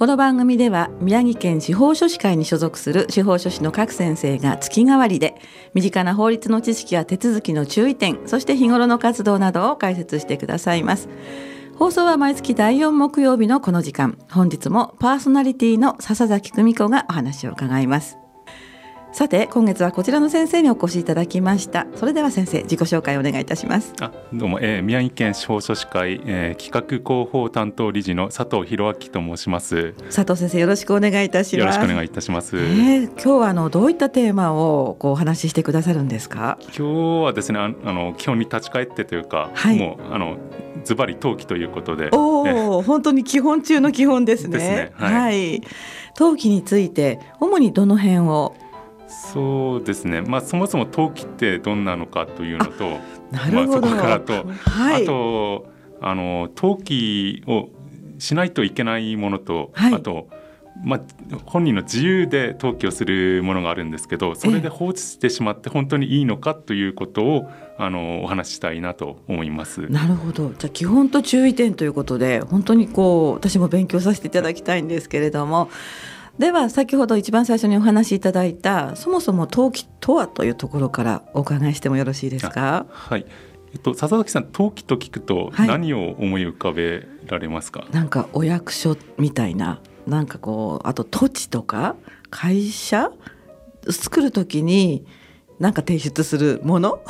この番組では宮城県司法書士会に所属する司法書士の各先生が月替わりで身近な法律の知識や手続きの注意点そして日頃の活動などを解説してくださいます。放送は毎月第4木曜日のこの時間。本日もパーソナリティの笹崎久美子がお話を伺います。さて今月はこちらの先生にお越しいただきました。それでは先生自己紹介お願いいたします。あどうも、えー、宮城県司法書士会、えー、企画広報担当理事の佐藤博明と申します。佐藤先生よろしくお願いいたします。よろしくお願いいたします、えー、今日はあのどういったテーマをこうお話ししてくださるんですか？今日はですねあの基本に立ち返ってというか、はい、もうあのズバリ登記ということで。おお本当に基本中の基本ですね。ですね。はい、はい、登記について主にどの辺をそうですね、まあ、そもそも登記ってどんなのかというのとなるほど、まあ、そこからと、はい、あとあの登記をしないといけないものと、はい、あと、まあ、本人の自由で登記をするものがあるんですけどそれで放置してしまって本当にいいのかということをあのお話ししたいなと思います。なるほど。じゃあ基本と注意点ということで本当にこう私も勉強させていただきたいんですけれども。では先ほど一番最初にお話しいただいたそもそも登記とはというところからお伺いしてもよろしいですか？はい。えっと笹崎さん登記と聞くと何を思い浮かべられますか？はい、なんかお役所みたいななんかこうあと土地とか会社作るときになんか提出するもの？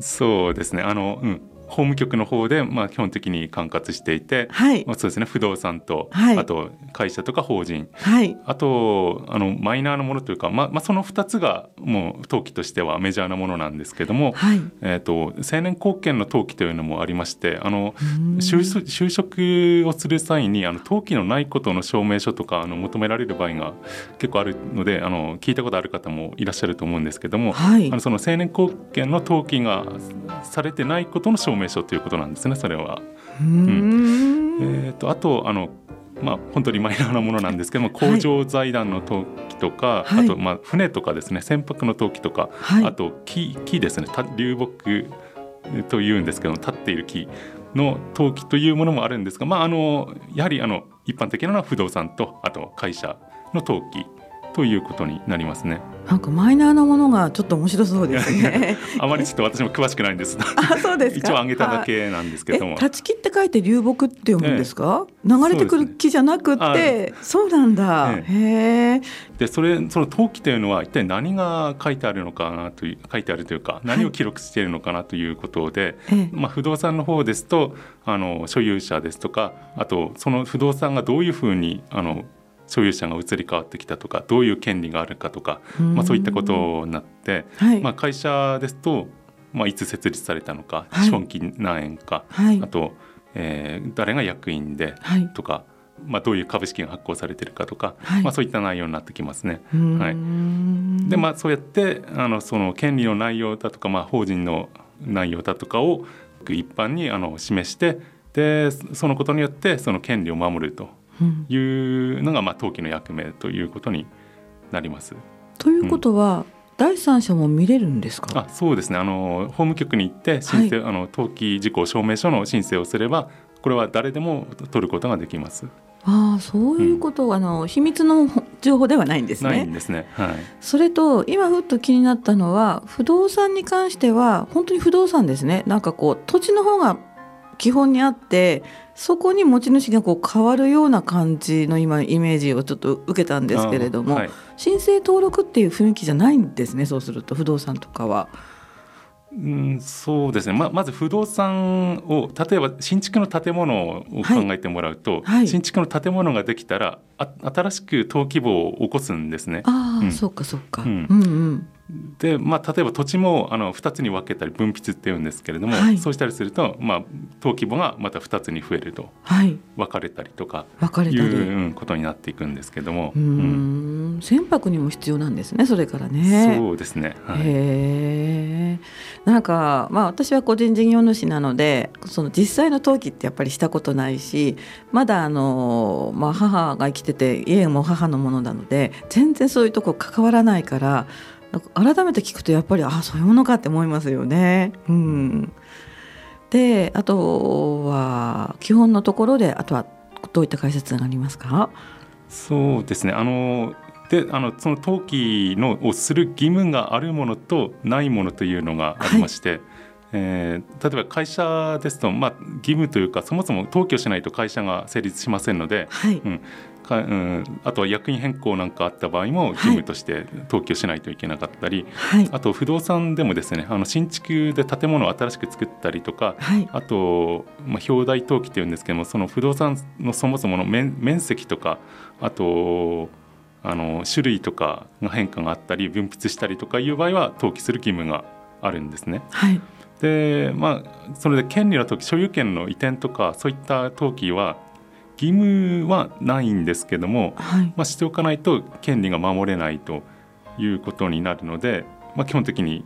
そうですね。あのうん。法務局の方で、まあ、基本的に管轄していて、はい。まあ、そうですね。不動産と、はい、あと会社とか法人、はい、あとあのマイナーなものというか、まあまあ、その2つがもう登記としてはメジャーなものなんですけども、はい。えーと、青年貢献の登記というのもありましてあの就職をする際にあの登記のないことの証明書とかあの求められる場合が結構あるのであの聞いたことある方もいらっしゃると思うんですけども、はい、あのその青年貢献の登記がされてないことの証明書ということなんですねそれは。うん。えーと、とあとあのまあ、本当にマイナーなものなんですけども工場財団の登記とか、はい、あとまあ船とかですね船舶の登記とか、はい、あと木木ですね流木というんですけど立っている木の登記というものもあるんですが、まあ、あのやはりあの一般的なのは不動産とあと会社の登記ということになりますね。なんかマイナーなものがちょっと面白そうですね。あまりちょっと私も詳しくないんです。あ、そうです一応挙げただけなんですけども。立ち木って書いて流木って読むんですか？ええ、流れてくる木じゃなくて、そう,、なんだ。ええ、へえ。で、それその登記というのは一体何が書いてあるのかなという書いてあるというか、何を記録しているのかなということで、はい、まあ不動産の方ですと、あの所有者ですとか、あとその不動産がどういうふうにあの所有者が移り変わってきたとかどういう権利があるかとか、まあ、そういったことになって、はい、まあ、会社ですと、まあ、いつ設立されたのか、はい、資本金何円か、はい、あと、えー、誰が役員でとか、まあ、どういう株式が発行されてるかとか、まあ、そういった内容になってきますね。はい、でまあそうやってあのその権利の内容だとか、まあ、法人の内容だとかを一般にあの示してでそのことによってその権利を守ると。いうのがまあ登記の役目ということになります。ということは、うん、第三者も見れるんですか？あそうですねあの法務局に行って申請、はい、あの登記事項証明書の申請をすればこれは誰でも取ることができます。ああそういうこと、うん、あの秘密の情報ではないんですね。ないんですね。はい。それと今ふっと気になったのは不動産に関しては本当に不動産ですね。なんかこう土地の方が基本にあってそこに持ち主がこう変わるような感じの今イメージをちょっと受けたんですけれども、はい、申請登録っていう雰囲気じゃないんですねそうすると不動産とかは。うん、そうですねままず不動産を例えば新築の建物を考えてもらうと、はいはい、新築の建物ができたらあ新しく登記簿を起こすんですね。ああ、うん、そうかそうか。うんうんうんでまあ、例えば土地もあの2つに分けたり分泌っていうんですけれども、はい。そうしたりすると、まあ、登記簿がまた2つに増えるとはい。分かれたりとか分かれたり。いううんことになっていくんですけども、うーん。船舶にも必要なんですねそれからね。そうですね、はい、へなんかまあ私は個人事業主なのでその実際の登記ってやっぱりしたことないしまだあの、まあ、母が生きてて家も母のものなので全然そういうとこ関わらないから改めて聞くとやっぱりあそういうものかって思いますよね。うん。であとは基本のところであとはどういった解説がありますか？そうですね。あのであのその登記のをする義務があるものとないものというのがありまして、はい、えー、例えば会社ですと、まあ、義務というかそもそも登記をしないと会社が成立しませんので、はい、うん、かうん、あとは役員変更なんかあった場合も義務として登記をしないといけなかったり、はい、あと不動産でもですねあの新築で建物を新しく作ったりとか、はい、あと、まあ、表題登記っていうんですけどもその不動産のそもそもの面面積とかあとあの種類とかの変化があったり分泌したりとかいう場合は登記する義務があるんですね。はい。でまあ、それで権利の時所有権の移転とかそういった登記は義務はないんですけども、はい、まあ、しておかないと権利が守れないということになるので、まあ、基本的に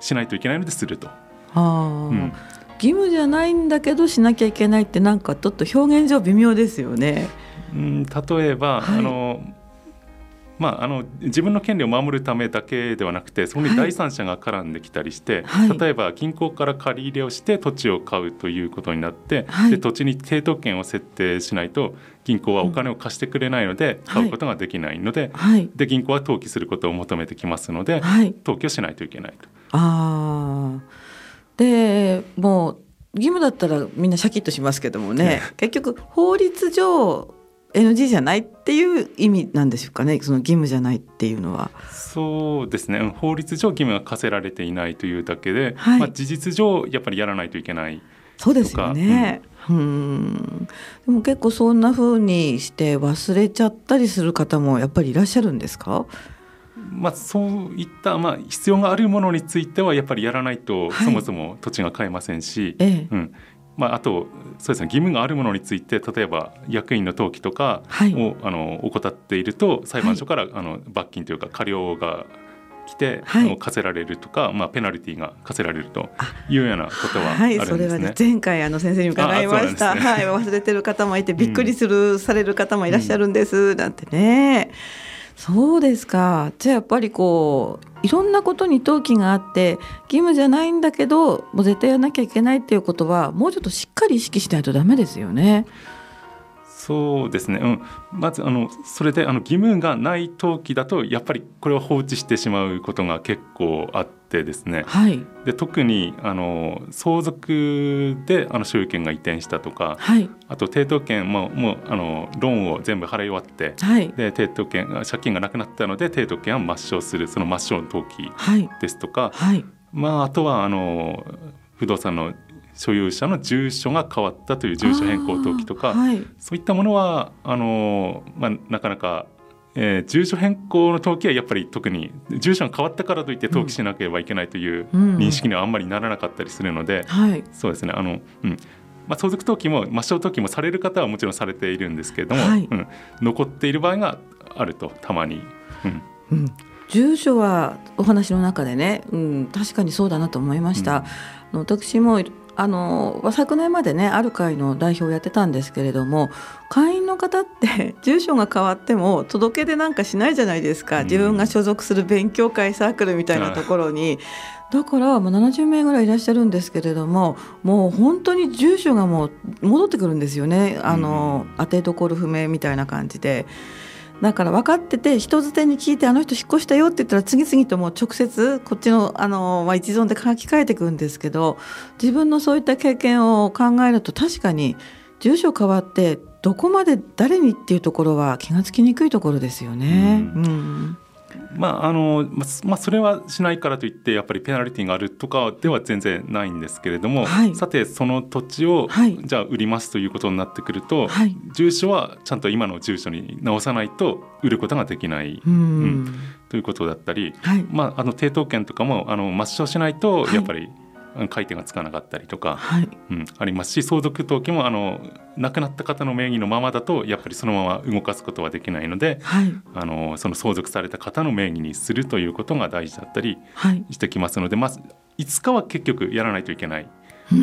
しないといけないのですると。あうん、義務じゃないんだけどしなきゃいけないってなんかちょっと表現上微妙ですよね。うん、例えば、はい、あのまあ、あの自分の権利を守るためだけではなくてそこに第三者が絡んできたりして、はい、例えば銀行から借り入れをして土地を買うということになって、はい、で土地に抵当権を設定しないと銀行はお金を貸してくれないので買うことができないのではい、で銀行は登記することを求めてきますので、登記をしないといけないと。あでもう義務だったらみんなシャキッとしますけどもね。結局法律上 NG じゃないっていう意味なんでしょうかね。その義務じゃないっていうのは。そうですね。法律上義務が課せられていないというだけで、はい、まあ、事実上やっぱりやらないといけないそうですよね、うん、うんでも結構そんなふうにして忘れちゃったりする方もやっぱりいらっしゃるんですか？まあ、そういった、まあ、必要があるものについてはやっぱりやらないと、そもそも土地が買えませんし、ええ、うん、まあ、あとそうですね義務があるものについて例えば役員の登記とかを、はい、あの怠っていると裁判所から、はい、あの罰金というか過料が来て、はい、課せられるとか、まあ、ペナルティーが課せられるというようなことはあるんですね。はい、それはね前回あの先生に伺いました、ね、はい、忘れてる方もいてびっくりする、うん、される方もいらっしゃるんです、うん、なんてね。そうですかじゃあやっぱりこういろんなことに登記があって義務じゃないんだけどもう絶対やらなきゃいけないっていうことはもうちょっとしっかり意識しないとダメですよね。そうですね、うん、まずあのそれであの義務がない登記だとやっぱりこれは放置してしまうことが結構あってですね、はい、で特にあの相続であの所有権が移転したとか、はい、あと抵当権ももうあのローンを全部払い終わって、はい、で抵当権借金がなくなったので抵当権は抹消するその抹消の登記ですとか、まあ、あとはあの不動産の所有者の住所が変わったという住所変更登記とか、はい、そういったものはあの、まあ、なかなか、えー、住所変更の登記はやっぱり特に住所が変わったからといって登記しなければいけないという認識にはあんまりならなかったりするので、うんうん、そうですね。あの、うん。まあ、相続登記も抹消登記もされる方はもちろんされているんですけれども、はい、うん、残っている場合があるとたまに。うん。うん。住所はお話の中でね、うん、確かにそうだなと思いました。うん、私もあの昨年までねある会の代表をやってたんですけれども会員の方って 住所が変わっても届け出なんかしないじゃないですか。自分が所属する勉強会サークルみたいなところに。だからもう70名ぐらいいらっしゃるんですけれどももう本当に住所がもう戻ってくるんですよね。あの、当てどころ不明みたいな感じで。だから分かってて人づてに聞いてあの人引っ越したよって言ったら次々ともう直接こっちのあの、まあ、一存で書き換えていくんですけど自分のそういった経験を考えると確かに住所変わってどこまで誰にっていうところは気が付きにくいところですよね。うん、うんまああのまあ、それはしないからといってやっぱりペナルティーがあるとかでは全然ないんですけれども、はい、さてその土地を、はい、じゃあ売りますということになってくると、はい、住所はちゃんと今の住所に直さないと売ることができない、うん、ということだったり、まあ、あの抵当権とかもあの抹消しないとやっぱり、回転がつかなかったりとか、はい、うん、ありますし相続登記もあの亡くなった方の名義のままだとやっぱりそのまま動かすことはできないので、はい、あのその相続された方の名義にするということが大事だったりしてきますので、まずいつかは結局やらないといけない。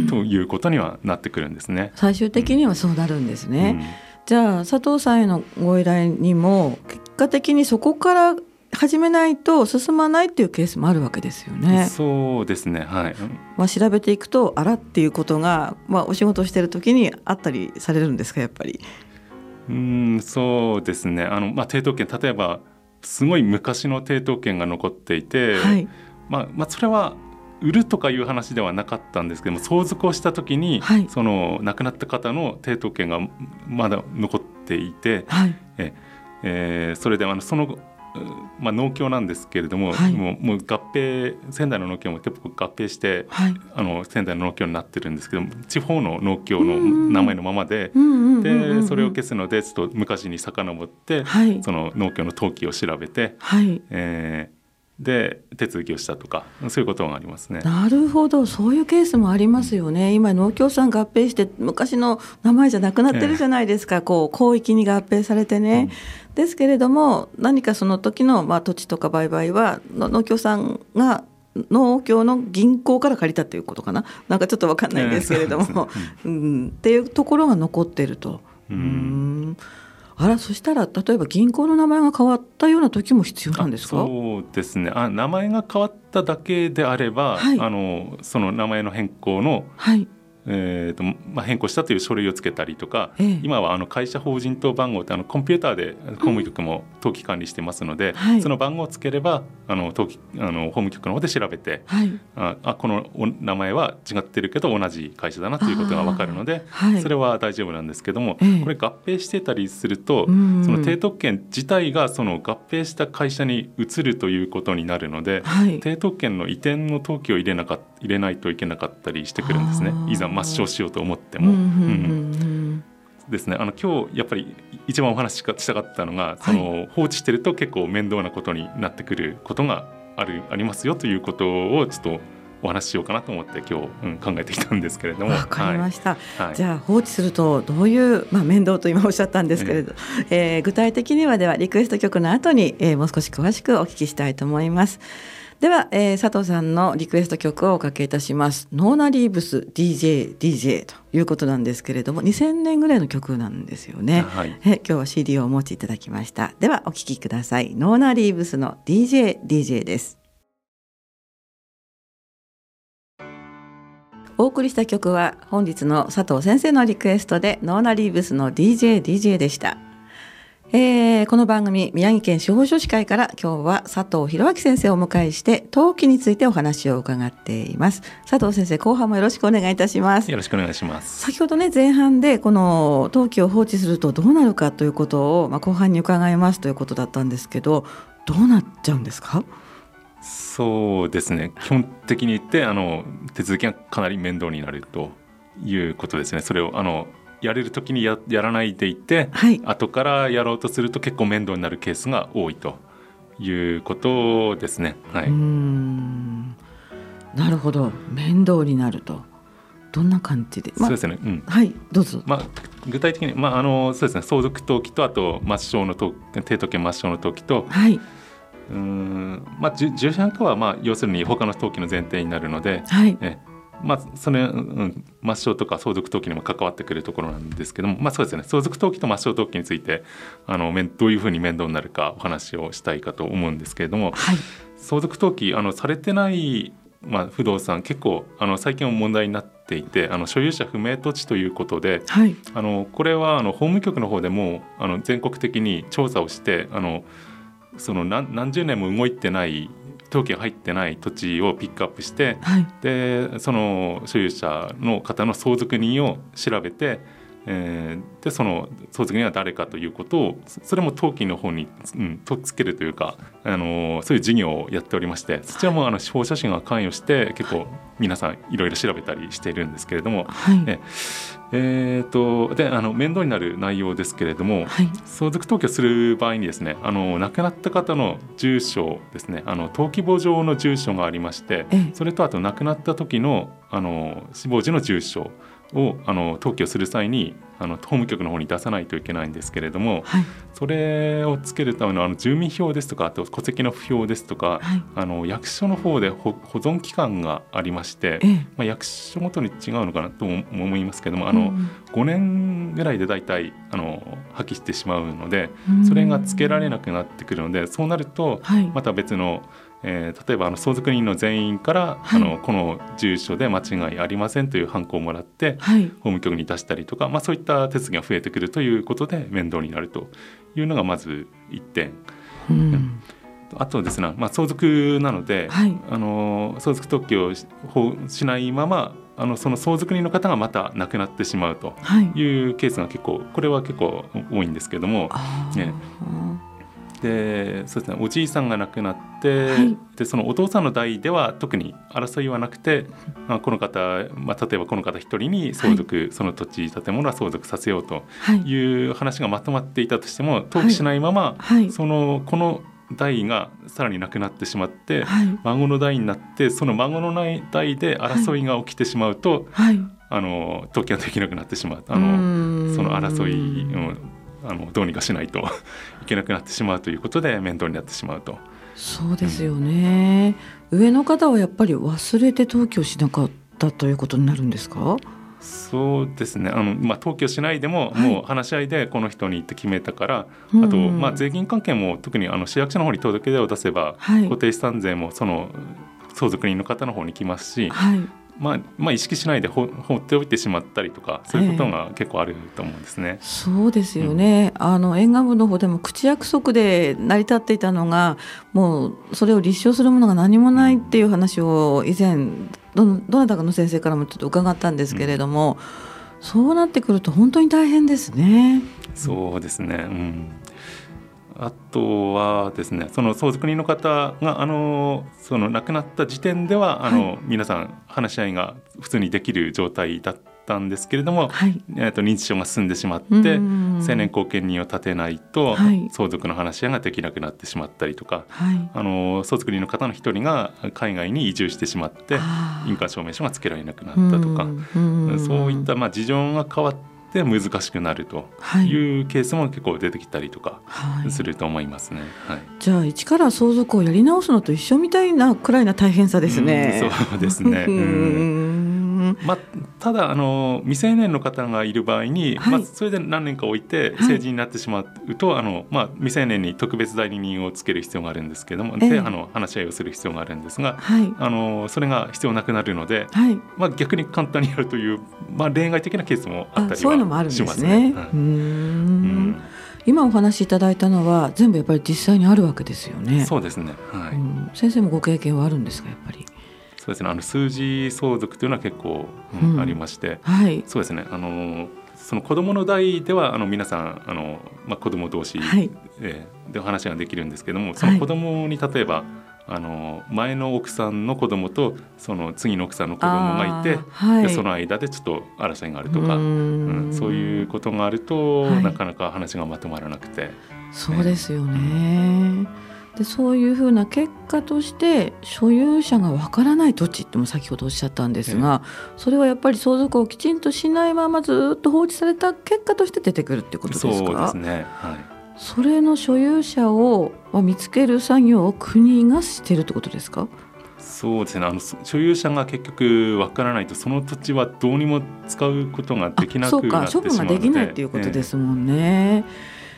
ということにはなってくるんですね。最終的にはそうなるんですね。うん、じゃあ佐藤さんへのご依頼にも結果的にそこから始めないと進まないっていうケースもあるわけですよね。そうですね。はい。まあ調べていくとあらっていうことがまあお仕事してる時にあったりされるんですかやっぱり？うんそうですね。あのまあ抵当権例えばすごい昔の抵当権が残っていて、はい、まあまあそれは売るとかいう話ではなかったんですけども相続をした時に、はい、その亡くなった方の抵当権がまだ残っていて、はい、ええー、それであのそのまあ、農協なんですけれども、はい、もうもう合併仙台の農協も結構合併して、はい、あの仙台の農協になってるんですけど地方の農協の名前のままででそれを消すのでちょっと昔に遡って、はい、その農協の登記を調べて、はい。えー、で手続きをしたとかそういうことがありますね。なるほど。そういうケースもありますよね。今農協さん合併して昔の名前じゃなくなってるじゃないですか、えー、こう広域に合併されてね。うん、ですけれども何かその時のまあ土地とか売買は農協さんが農協の銀行から借りたっていうことかな？なんかちょっと分かんないんですけれども、うん、っていうところが残ってると。うん。あらそしたら例えば銀行の名前が変わったような時も必要なんですか？そうですね。あ名前が変わっただけであれば、はい、あのその名前の変更の、はいえーとまあ、変更したという書類をつけたりとか、ええ、今はあの会社法人等番号ってあのコンピューターで法務局も登記管理してますので、うんはい、その番号をつければあの登記あの法務局の方で調べて、はい、ああこのお名前は違ってるけど同じ会社だなということが分かるので、はい、それは大丈夫なんですけども、え、これ合併してたりすると、その抵当権自体がその合併した会社に移るということになるので、抵当権の移転の登記を入れなか入れないといけなかったりしてくるんですね。いざ抹消しようと思っても。うんですね。あの今日やっぱり一番お話ししたかったのがその、はい、放置してると結構面倒なことになってくることがあるありますよということをちょっとお話ししようかなと思って今日、うん、考えてきたんですけれども。わかりました、はい、じゃあ放置するとどういう、まあ、面倒と今おっしゃったんですけれど、えー、えー、具体的にはではリクエスト曲の後に、えー、もう少し詳しくお聞きしたいと思います。では、えー、佐藤さんのリクエスト曲をおかけいたします。ノーナリーブス DJ DJ ということなんですけれども2000年ぐらいの曲なんですよね、はい、え今日は CD をお持ちいただきました。ではお聴きください。ノーナリーブスの DJ DJ です。お送りした曲は本日の佐藤先生のリクエストでノーナリーブスの DJ DJ でしたえー、この番組宮城県司法書士会から今日は佐藤博明先生をお迎えして登記についてお話を伺っています。佐藤先生後半もよろしくお願いいたします。よろしくお願いします。先ほどね前半でこの登記を放置するとどうなるかということをまあ後半に伺いますということだったんですけどどうなっちゃうんですか？そうですね。基本的に言ってあの手続きがかなり面倒になるということですね。それをあのやれる時にややらないでいて、はい、後からやろうとすると結構面倒になるケースが多いということですね。はい、なるほど。面倒になると。どんな感じで、ま、そうですね、うん、はい。どうぞ、まあ、具体的に、まあ、あのそうですね。相続登記とあと抹消の登抵当権抹消の登記と、はい。うん。まあ、重症化は、まあ、要するに他の登記の前提になるので、はい。えまあ、それ、うん、抹消とか相続登記にも関わってくるところなんですけども、まあ、そうですね。相続登記と抹消登記についてあのどういうふうに面倒になるかお話をしたいかと思うんですけれども、はい、相続登記あのされてない、まあ、不動産結構あの最近は問題になっていてあの所有者不明土地ということで、はい、あのこれはあの法務局の方でもあの全国的に調査をしてあのその何何十年も動いてない登記が入ってない土地をピックアップして、はい、でその所有者の方の相続人を調べて、えー、でその相続人は誰かということをそれも登記の方に、うん、とっつけるというか、あのそういう事業をやっておりましてそちらもあの司法写真が関与して結構皆さんいろいろ調べたりしているんですけれども、はい、ええ。ーと、であの面倒になる内容ですけれども、はい、相続登記をする場合にですねあの亡くなった方の住所ですねあの登記簿上の住所がありましてそれとあと亡くなった時のあの死亡時の住所をあの登記をする際にあの法務局の方に出さないといけないんですけれども、はい、それをつけるためのあの住民票ですとかあと戸籍の不評ですとか、はい、あの役所の方で保存期間がありまして、ええ、まあ、役所ごとに違うのかなと思いますけどもあの、うん、5年ぐらいで大体あの破棄してしまうのでそれがつけられなくなってくるのでそうなるとまた別の、えー、例えばあの相続人の全員から、はい、あのこの住所で間違いありませんというハンコをもらって、はい、法務局に出したりとか、まあ、そういった手続きが増えてくるということで面倒になるというのがまず1点。うん、あとですね、まあ、相続なので、はい、あの相続特許をしないままあのその相続人の方がまた亡くなってしまうとい。うケースが結構これは結構多いんですけども、ね、でそうですねおじいさんが亡くなって、はい、でそのお父さんの代では特に争いはなくて、まあ、この方、まあ、例えばこの方一人に相続、はい、その土地建物は相続させようとい。う話がまとまっていたとしても登記しないまま、はい、そのこの代がさらになくなってしまって、孫の代になってその孫の代で争いが起きてしまうと、あの登記ができなくなってしまう。あのその争い、うんあのどうにかしないと いけなくなってしまうということで面倒になってしまうと。そうですよね、うん、上の方はやっぱり忘れて登記をしなかったということになるんですか？そうですね。あの、まあ、登記をしないでも、はい、もう話し合いでこの人にって決めたから、あと、まあ、税金関係も特にあの市役所の方に届け出を出せば、はい、固定資産税もその相続人の方の方に来ますし、はい、まあ、まあ意識しないで放っておいてしまったりとかそういうことが結構あると思うんですね。えー、そうですよね、うん、あの沿岸部の方でも口約束で成り立っていたのがもうそれを立証するものが何もないっていう話を以前どどなたかの先生からもちょっと伺ったんですけれども、うん、そうなってくると本当に大変ですね。そうですね、うんあとはですねその相続人の方があのその亡くなった時点ではあの、はい、皆さん話し合いが普通にできる状態だったんですけれども、はい、えー、と認知症が進んでしまって成年後見人を立てないと、はい、相続の話し合いができなくなってしまったりとか、あの相続人の方の一人が海外に移住してしまって印鑑証明書がつけられなくなったとかそういったまあ事情が変わってで難しくなるというケースも結構出てきたりとかすると思いますね。はい、じゃあ一から相続をやり直すのと一緒みたいなくらいな大変さですね。うそうですね。うんまあ、ただあの未成年の方がいる場合に、はい、まあ、それで何年か置いて成人になってしまうと、はい、あのまあ、未成年に特別代理人をつける必要があるんですけれども、えー、であの話し合いをする必要があるんですが、はい、あのそれが必要なくなるので、まあ、逆に簡単にやるという、まあ、例外的なケースもあったりはしますね。今お話しいただいたのは全部やっぱり実際にあるわけですよね。そうですね。はい。先生もご経験はあるんですかやっぱり？そうですね。あの数字相続というのは結構、うん、ありまして、はい、そうですね。あのその子供の代ではあの皆さんあの、まあ、子供同士、はい、えー、でお話ができるんですけどもその子供に例えば、はい、あの前の奥さんの子供とその次の奥さんの子供がいて、はい、でその間でちょっと争いがあるとかうん、そういうことがあると、なかなか話がまとまらなくて。そうですよね、でそういうふうな結果として所有者がわからない土地っても先ほどおっしゃったんですが、それはやっぱり相続をきちんとしないままずっと放置された結果として出てくるってことですか？そうですね、はい、それの所有者を見つける作業を国がしてるってことですか？そうですね。あの所有者が結局わからないとその土地はどうにも使うことができなくなってしまうので。そうか。処分ができないっていうことですもんね。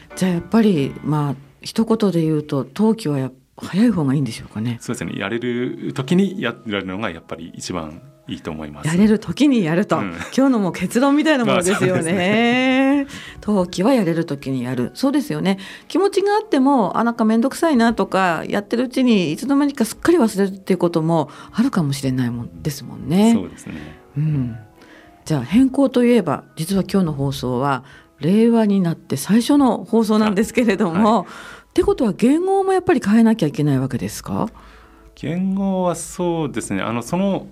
えー、じゃあやっぱりまあ一言で言うと登記はや早い方がいいんでしょうかね。そうですね。やれる時にやられるのがやっぱり一番いいと思います。やれる時にやると、うん、今日のもう結論みたいなものですよね。ね 登記はやれる時にやる。そうですよね。気持ちがあってもあなんか面倒くさいなとかやってるうちにいつの間にかすっかり忘れるっていうこともあるかもしれないもんですもんね。そうですね。うん。じゃあ変更といえば実は今日の放送は令和になって最初の放送なんですけれども、はい、ってことは言語もやっぱり変えなきゃいけないわけですか？言語はそうですね。あのその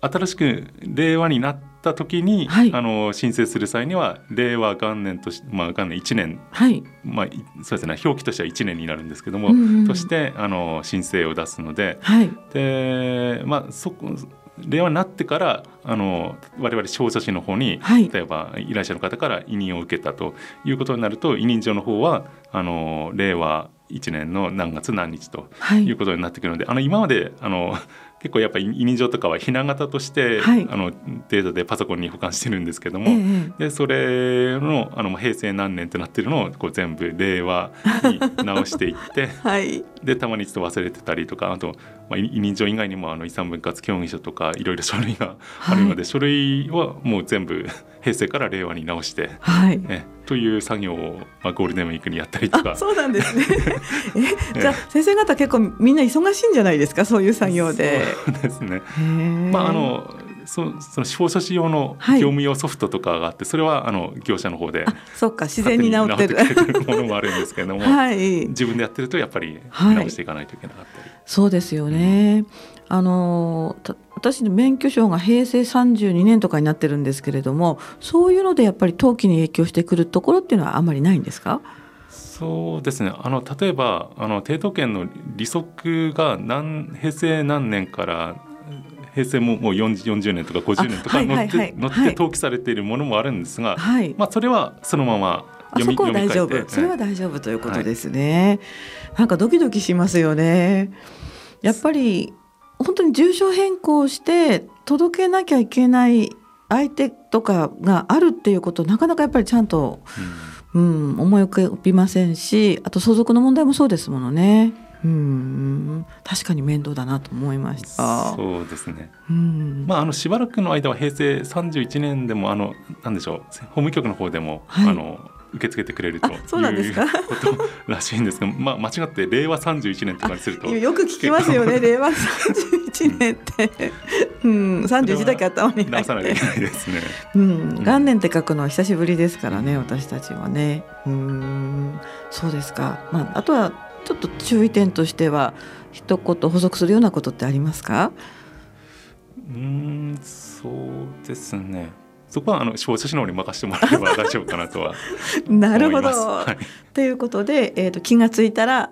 新しく令和になった時に、はい、あの申請する際には令和元年とし、まあ、元年1年、はい、まあ、そうですね。表記としては1年になるんですけども、うんうん、としてあの申請を出すので,、はい、でまあ、そこ令和になってからあの我々消者士の方に、はい、例えば依頼者の方から委任を受けたということになると委任状の方はあの令和1年の何月何日とい。うことになってくるので、はい、あの今まであの結構やっぱり委任状とかはひな形として、はい、あのデータでパソコンに保管してるんですけども、ええ、でそれのあの平成何年ってなってるのをこう全部令和に 直していって、はい、でたまにちょっと忘れてたりとかあと、まあ、委任状以外にもあの遺産分割協議書とかいろいろ書類があるので、はい、書類はもう全部平成から令和に直して、はい、ね、という作業を、まあ、ゴールデンウィークにやったりとか。そうなんですね。えじゃあ先生方結構みんな忙しいんじゃないですか？そういう作業で。そうですね。まああのそその司法書士用の業務用ソフトとかがあって、はい、それはあの業者の方でそっか自然に治ってる。ものもあるんですけれども、はい、自分でやってるとやっぱり直していかないといけなかったり、はい、そうですよね、あの私の免許証が平成32年とかになってるんですけれどもそういうのでやっぱり登記に影響してくるところっていうのはあんまりないんですか？そうですね。あの例えばあの抵当権の利息が何平成何年から平成ももう 40, 40年とか50年とか乗ってはいはいはい、乗って登記されているものもあるんですが、はい、まあ、それはそのまま読みそこは大丈夫。それは大丈夫ということですね、はい、なんかドキドキしますよね。やっぱり本当に住所変更して届けなきゃいけない相手とかがあるっていうことなかなかやっぱりちゃんと、うん、うん、思い浮かびませんしあと相続の問題もそうですものね。うん。確かに面倒だなと思いました。そうですね、うん、まああのしばらくの間は平成31年でもあのなんでしょう法務局の方でも、はい、あの受け付けてくれるということらしいんですが、まあ、間違って令和31年とかにするとよく聞きますよね令和31年って、うん、31だけ頭に直さないといけないですね、うん、元年って書くのは久しぶりですからね私たちはね。うんそうですか、まあ、あとはちょっと注意点としては一言補足するようなことってありますか？うんそうですねそこはあの司法書士の方に任せてもらえば大丈夫かなとは なるほど。はい、ということで、えーと、気が付いたら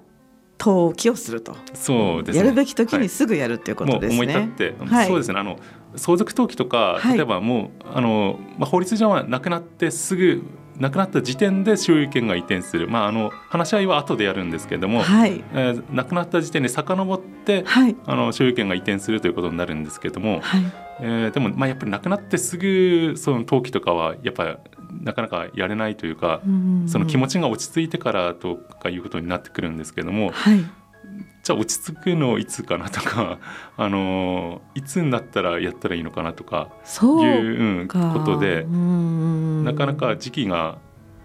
登記をすると。そうです、ね、やるべき時にすぐやるっていうことですね。はい、思い立って、はい、そうですね。あの相続登記とか例えばもう、あのまあ、法律上はなくなってすぐ亡くなった時点で所有権が移転する、まあ、あの話し合いは後でやるんですけれども、はい。えー、亡くなった時点で遡って、はい、あの所有権が移転するということになるんですけれども、はい。えー、でも、まあ、やっぱり亡くなってすぐその登記とかはやっぱりなかなかやれないというか、うんその気持ちが落ち着いてからとかいうことになってくるんですけれども、はい、じゃあ落ち着くのいつかなとか あのいつになったらやったらいいのかなとかいう、うん、ことでなかなか時期が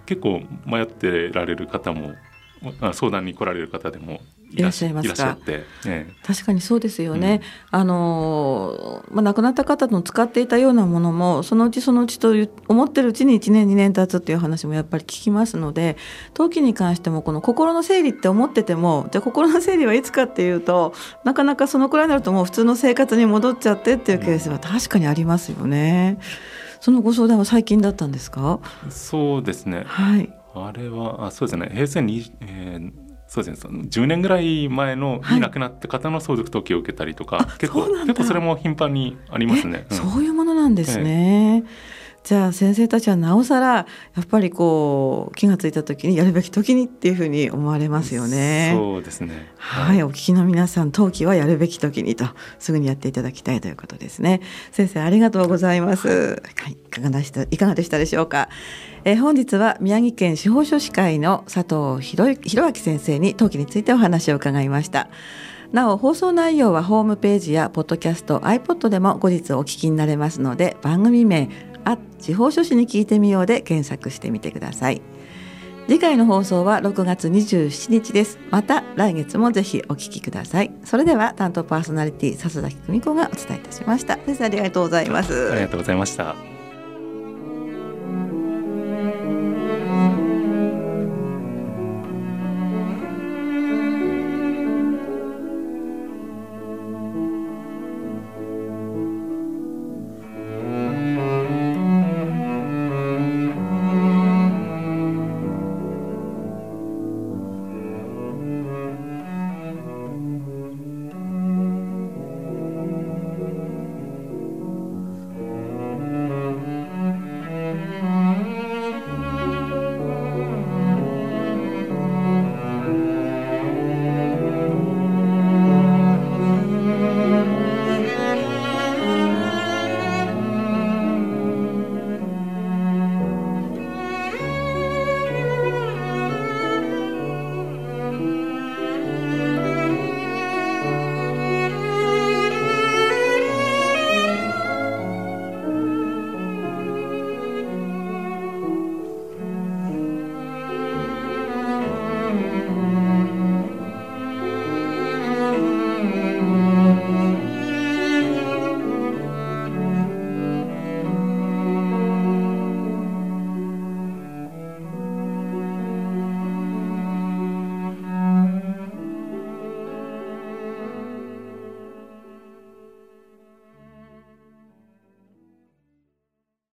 結構迷ってられる方も相談に来られる方でもいらっしゃいますか？ね、確かにそうですよね。うん、あのまあ亡くなった方の使っていたようなものもそのうちそのうちと思ってるうちに1年2年経つっていう話もやっぱり聞きますので、登記に関してもこの心の整理って思ってても、じゃあ心の整理はいつかっていうとなかなかそのくらいになるともう普通の生活に戻っちゃってっていうケースは確かにありますよね。そのご相談は最近だったんですか？そうですね。はい。あれはあそうですね。平成に、えーそうですね。10年ぐらい前のに亡くなった方の相続登記を受けたりとか、はい、結構結構それも頻繁にありますね、うん、そういうものなんですね、ええじゃあ先生たちはなおさらやっぱりこう気が付いた時にやるべき時にっていうふうに思われますよね。そうですね。はい、お聞きの皆さん登記はやるべき時にとすぐにやっていただきたいということですね。先生ありがとうございます。はい、いかがでしたいかがでしたでしょうか。えー、本日は宮城県司法書士会の佐藤博明先生に登記についてお話を伺いました。なお放送内容はホームページやポッドキャスト iPod でも後日お聞きになれますので番組名あ地方書士に聞いてみようで検索してみてください次回の放送は6月27日ですまた来月もぜひお聞きくださいそれでは担当パーソナリティ笹崎久美子がお伝えいたしました先生ありがとうございますありがとうございました